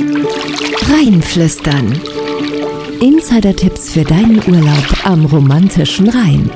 Rheinflüstern. Insider-Tipps für deinen Urlaub am romantischen Rhein.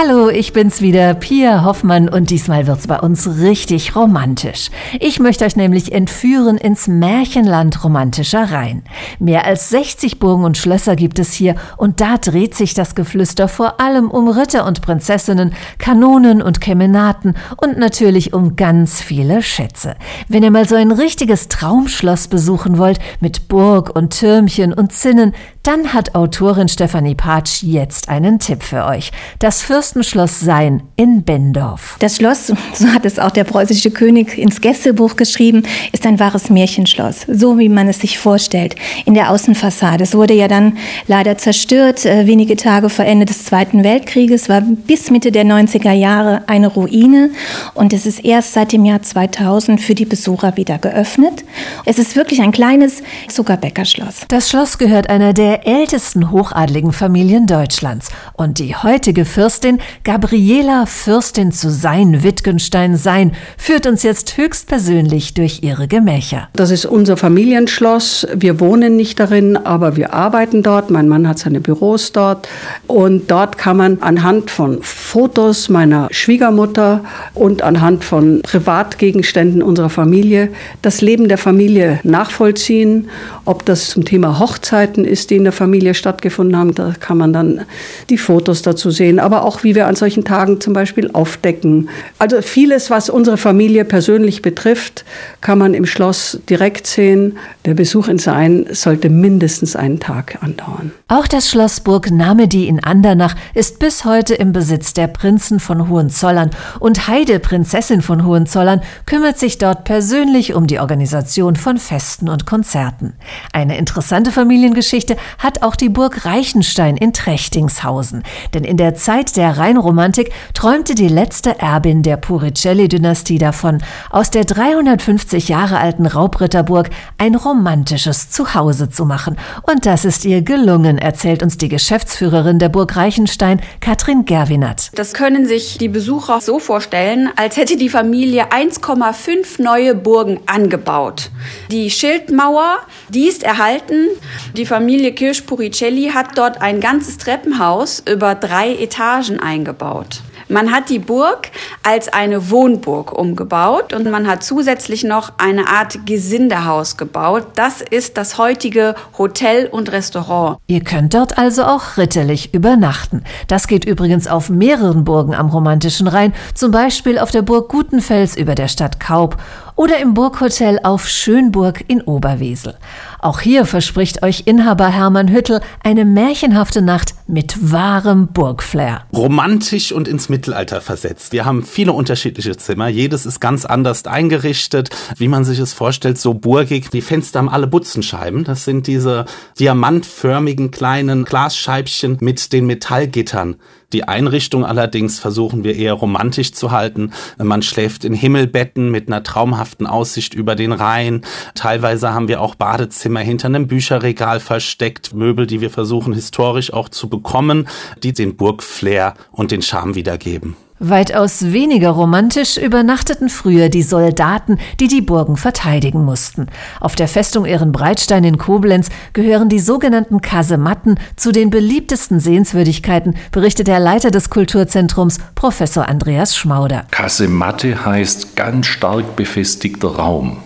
Hallo, ich bin's wieder, Pia Hoffmann und diesmal wird's bei uns richtig romantisch. Ich möchte euch nämlich entführen ins Märchenland romantischer Rhein. Mehr als 60 Burgen und Schlösser gibt es hier und da dreht sich das Geflüster vor allem um Ritter und Prinzessinnen, Kanonen und Kemenaten und natürlich um ganz viele Schätze. Wenn ihr mal so ein richtiges Traumschloss besuchen wollt mit Burg und Türmchen und Zinnen, dann hat Autorin Stefanie Patsch jetzt einen Tipp für euch. Das Fürstenschloss Sein in Bendorf. Das Schloss, so hat es auch der preußische König ins Gästebuch geschrieben, ist ein wahres Märchenschloss, so wie man es sich vorstellt, in der Außenfassade. Es wurde ja dann leider zerstört, äh, wenige Tage vor Ende des Zweiten Weltkrieges, war bis Mitte der 90er Jahre eine Ruine und es ist erst seit dem Jahr 2000 für die Besucher wieder geöffnet. Es ist wirklich ein kleines Zuckerbäckerschloss. Das Schloss gehört einer der der ältesten hochadligen Familien Deutschlands und die heutige Fürstin Gabriela Fürstin zu Sein Wittgenstein Sein führt uns jetzt höchstpersönlich durch ihre Gemächer. Das ist unser Familienschloss. Wir wohnen nicht darin, aber wir arbeiten dort. Mein Mann hat seine Büros dort und dort kann man anhand von Fotos meiner Schwiegermutter und anhand von Privatgegenständen unserer Familie das Leben der Familie nachvollziehen, ob das zum Thema Hochzeiten ist, die in der Familie stattgefunden haben. Da kann man dann die Fotos dazu sehen, aber auch wie wir an solchen Tagen zum Beispiel aufdecken. Also vieles, was unsere Familie persönlich betrifft, kann man im Schloss direkt sehen. Der Besuch in Sein sollte mindestens einen Tag andauern. Auch das Schloss Burg Namedi in Andernach ist bis heute im Besitz der Prinzen von Hohenzollern und Heide, Prinzessin von Hohenzollern, kümmert sich dort persönlich um die Organisation von Festen und Konzerten. Eine interessante Familiengeschichte hat auch die Burg Reichenstein in Trechtingshausen. Denn in der Zeit der Rheinromantik träumte die letzte Erbin der Puricelli-Dynastie davon, aus der 350 Jahre alten Raubritterburg ein romantisches Zuhause zu machen. Und das ist ihr gelungen, erzählt uns die Geschäftsführerin der Burg Reichenstein, Katrin Gerwinat. Das können sich die Besucher so vorstellen, als hätte die Familie 1,5 neue Burgen angebaut. Die Schildmauer, die ist erhalten. Die Familie Kirsch-Puricelli hat dort ein ganzes Treppenhaus über drei Etagen eingebaut. Man hat die Burg als eine Wohnburg umgebaut und man hat zusätzlich noch eine Art Gesindehaus gebaut. Das ist das heutige Hotel und Restaurant. Ihr könnt dort also auch ritterlich übernachten. Das geht übrigens auf mehreren Burgen am romantischen Rhein, zum Beispiel auf der Burg Gutenfels über der Stadt Kaub oder im Burghotel auf Schönburg in Oberwesel. Auch hier verspricht euch Inhaber Hermann Hüttel eine märchenhafte Nacht mit wahrem Burgflair. Romantisch und ins Mittelalter versetzt. Wir haben viele unterschiedliche Zimmer. Jedes ist ganz anders eingerichtet, wie man sich es vorstellt, so burgig. Die Fenster haben alle Butzenscheiben. Das sind diese diamantförmigen kleinen Glasscheibchen mit den Metallgittern. Die Einrichtung allerdings versuchen wir eher romantisch zu halten. Man schläft in Himmelbetten mit einer traumhaften Aussicht über den Rhein. Teilweise haben wir auch Badezimmer hinter einem Bücherregal versteckt, Möbel, die wir versuchen historisch auch zu bekommen, die den Burgflair und den Charme wiedergeben. Weitaus weniger romantisch übernachteten früher die Soldaten, die die Burgen verteidigen mussten. Auf der Festung Ehrenbreitstein in Koblenz gehören die sogenannten Kasematten zu den beliebtesten Sehenswürdigkeiten, berichtet der Leiter des Kulturzentrums, Professor Andreas Schmauder. Kasematte heißt ganz stark befestigter Raum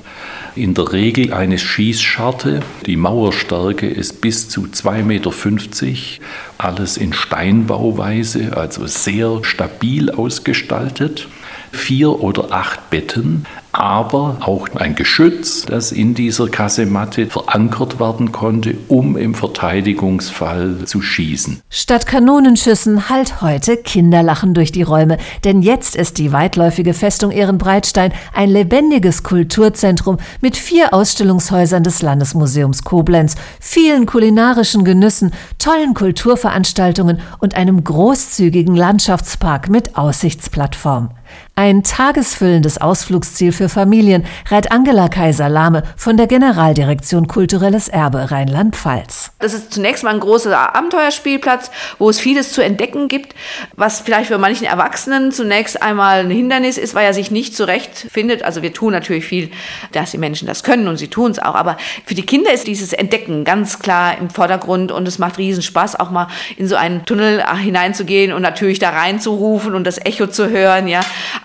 in der Regel eine Schießscharte. Die Mauerstärke ist bis zu 2,50 Meter. Alles in Steinbauweise, also sehr stabil ausgestaltet. Vier oder acht Betten, aber auch ein Geschütz, das in dieser Kasematte verankert werden konnte, um im Verteidigungsfall zu schießen. Statt Kanonenschüssen halt heute Kinderlachen durch die Räume, denn jetzt ist die weitläufige Festung Ehrenbreitstein ein lebendiges Kulturzentrum mit vier Ausstellungshäusern des Landesmuseums Koblenz, vielen kulinarischen Genüssen, tollen Kulturveranstaltungen und einem großzügigen Landschaftspark mit Aussichtsplattform. Ein tagesfüllendes Ausflugsziel für Familien rät Angela Kaiser-Lahme von der Generaldirektion Kulturelles Erbe Rheinland-Pfalz. Das ist zunächst mal ein großer Abenteuerspielplatz, wo es vieles zu entdecken gibt, was vielleicht für manchen Erwachsenen zunächst einmal ein Hindernis ist, weil er sich nicht zurechtfindet. Also wir tun natürlich viel, dass die Menschen das können und sie tun es auch. Aber für die Kinder ist dieses Entdecken ganz klar im Vordergrund und es macht riesen Spaß, auch mal in so einen Tunnel hineinzugehen und natürlich da reinzurufen und das Echo zu hören, ja.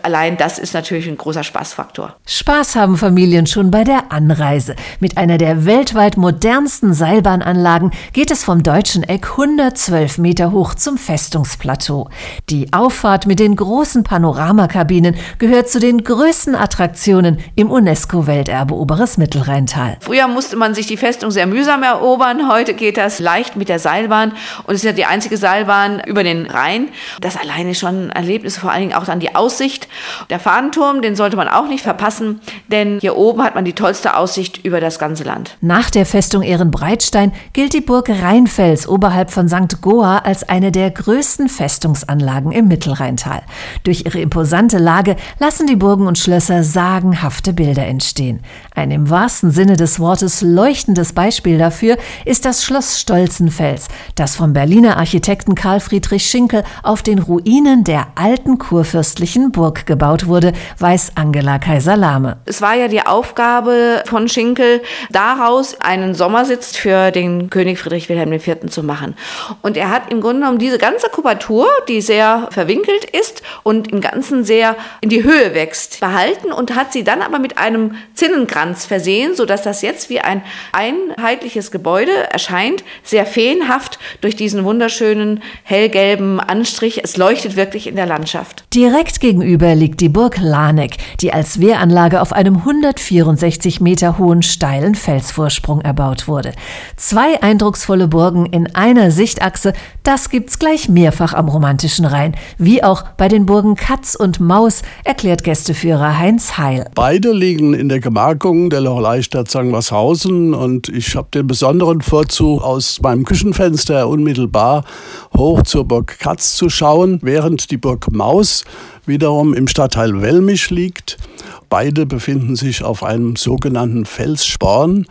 Allein das ist natürlich ein großer Spaßfaktor. Spaß haben Familien schon bei der Anreise. Mit einer der weltweit modernsten Seilbahnanlagen geht es vom deutschen Eck 112 Meter hoch zum Festungsplateau. Die Auffahrt mit den großen Panoramakabinen gehört zu den größten Attraktionen im UNESCO-Welterbe Oberes Mittelrheintal. Früher musste man sich die Festung sehr mühsam erobern. Heute geht das leicht mit der Seilbahn und es ist ja die einzige Seilbahn über den Rhein. Das alleine schon ein Erlebnis, vor allen Dingen auch dann die Aussicht der Fahnenturm, den sollte man auch nicht verpassen, denn hier oben hat man die tollste Aussicht über das ganze Land. Nach der Festung Ehrenbreitstein gilt die Burg Rheinfels oberhalb von St. Goa als eine der größten Festungsanlagen im Mittelrheintal. Durch ihre imposante Lage lassen die Burgen und Schlösser sagenhafte Bilder entstehen. Ein im wahrsten Sinne des Wortes leuchtendes Beispiel dafür ist das Schloss Stolzenfels, das vom Berliner Architekten Karl Friedrich Schinkel auf den Ruinen der alten kurfürstlichen Burg Burg gebaut wurde, weiß Angela Kaiser-Lahme. Es war ja die Aufgabe von Schinkel, daraus einen Sommersitz für den König Friedrich Wilhelm IV. zu machen. Und er hat im Grunde genommen diese ganze Kubatur, die sehr verwinkelt ist und im Ganzen sehr in die Höhe wächst, behalten und hat sie dann aber mit einem Zinnenkranz versehen, sodass das jetzt wie ein einheitliches Gebäude erscheint, sehr feenhaft durch diesen wunderschönen hellgelben Anstrich. Es leuchtet wirklich in der Landschaft. Direkt gegenüber Gegenüber liegt die Burg Laneck, die als Wehranlage auf einem 164 Meter hohen steilen Felsvorsprung erbaut wurde. Zwei eindrucksvolle Burgen in einer Sichtachse, das gibt's gleich mehrfach am romantischen Rhein, wie auch bei den Burgen Katz und Maus, erklärt Gästeführer Heinz Heil. Beide liegen in der Gemarkung der Locheleistadt Sangmershausen und ich habe den besonderen Vorzug, aus meinem Küchenfenster unmittelbar hoch zur Burg Katz zu schauen, während die Burg Maus wiederum im Stadtteil Wellmich liegt. Beide befinden sich auf einem sogenannten Felssporn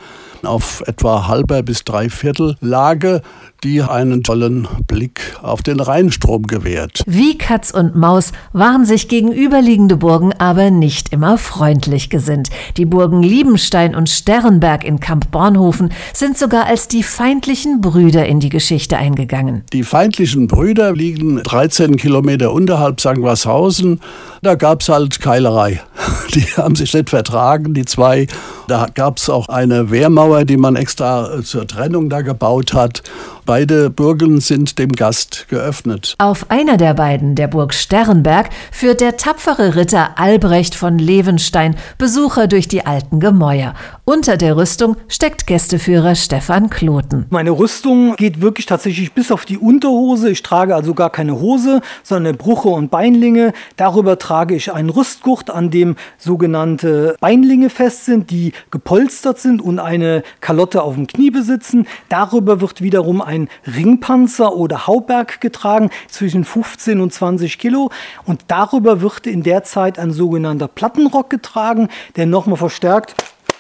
auf etwa halber bis dreiviertel Lage, die einen tollen Blick auf den Rheinstrom gewährt. Wie Katz und Maus waren sich gegenüberliegende Burgen aber nicht immer freundlich gesinnt. Die Burgen Liebenstein und Sternberg in Kamp Bornhofen sind sogar als die feindlichen Brüder in die Geschichte eingegangen. Die feindlichen Brüder liegen 13 Kilometer unterhalb St. Washausen. Da gab es halt Keilerei. Die haben sich nicht vertragen, die zwei. Da gab es auch eine Wehrmauer, die man extra zur Trennung da gebaut hat. Beide Burgen sind dem Gast geöffnet. Auf einer der beiden, der Burg Sternberg, führt der tapfere Ritter Albrecht von Levenstein Besucher durch die alten Gemäuer. Unter der Rüstung steckt Gästeführer Stefan Kloten. Meine Rüstung geht wirklich tatsächlich bis auf die Unterhose. Ich trage also gar keine Hose, sondern Bruche und Beinlinge. Darüber trage ich einen Rüstgurt, an dem sogenannte Beinlinge fest sind, die gepolstert sind und eine Kalotte auf dem Knie besitzen. Darüber wird wiederum ein ein Ringpanzer oder Hauberg getragen, zwischen 15 und 20 Kilo. Und darüber wird in der Zeit ein sogenannter Plattenrock getragen, der nochmal verstärkt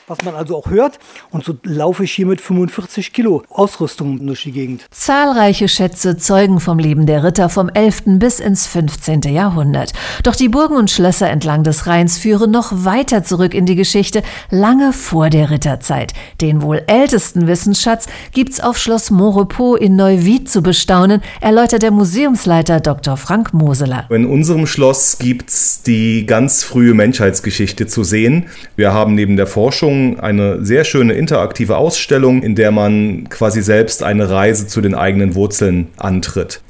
was man also auch hört. Und so laufe ich hier mit 45 Kilo Ausrüstung durch die Gegend. Zahlreiche Schätze zeugen vom Leben der Ritter vom 11. bis ins 15. Jahrhundert. Doch die Burgen und Schlösser entlang des Rheins führen noch weiter zurück in die Geschichte, lange vor der Ritterzeit. Den wohl ältesten Wissensschatz gibt's auf Schloss Montrepos in Neuwied zu bestaunen, erläutert der Museumsleiter Dr. Frank Moseler. In unserem Schloss gibt's die ganz frühe Menschheitsgeschichte zu sehen. Wir haben neben der Forschung Ausstellung, eine sehr schöne interaktive Ausstellung, in der man quasi selbst eine Reise zu den eigenen Wurzeln antritt.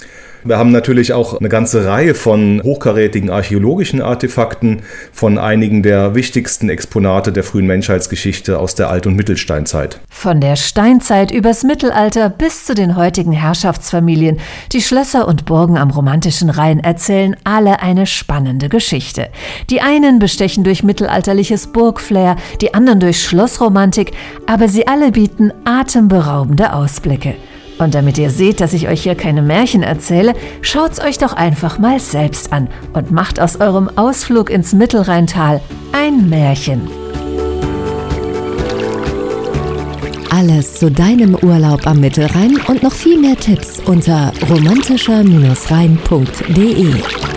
Wir haben natürlich auch eine ganze Reihe von hochkarätigen archäologischen Artefakten von einigen der wichtigsten Exponate der frühen Menschheitsgeschichte aus der Alt- und Mittelsteinzeit. Von der Steinzeit übers Mittelalter bis zu den heutigen Herrschaftsfamilien, die Schlösser und Burgen am romantischen Rhein erzählen alle eine spannende Geschichte. Die einen bestechen durch mittelalterliches Burgflair, die anderen durch Schlossromantik, aber sie alle bieten atemberaubende Ausblicke. Und damit ihr seht, dass ich euch hier keine Märchen erzähle, schaut's euch doch einfach mal selbst an und macht aus eurem Ausflug ins Mittelrheintal ein Märchen. Alles zu deinem Urlaub am Mittelrhein und noch viel mehr Tipps unter romantischer-rhein.de.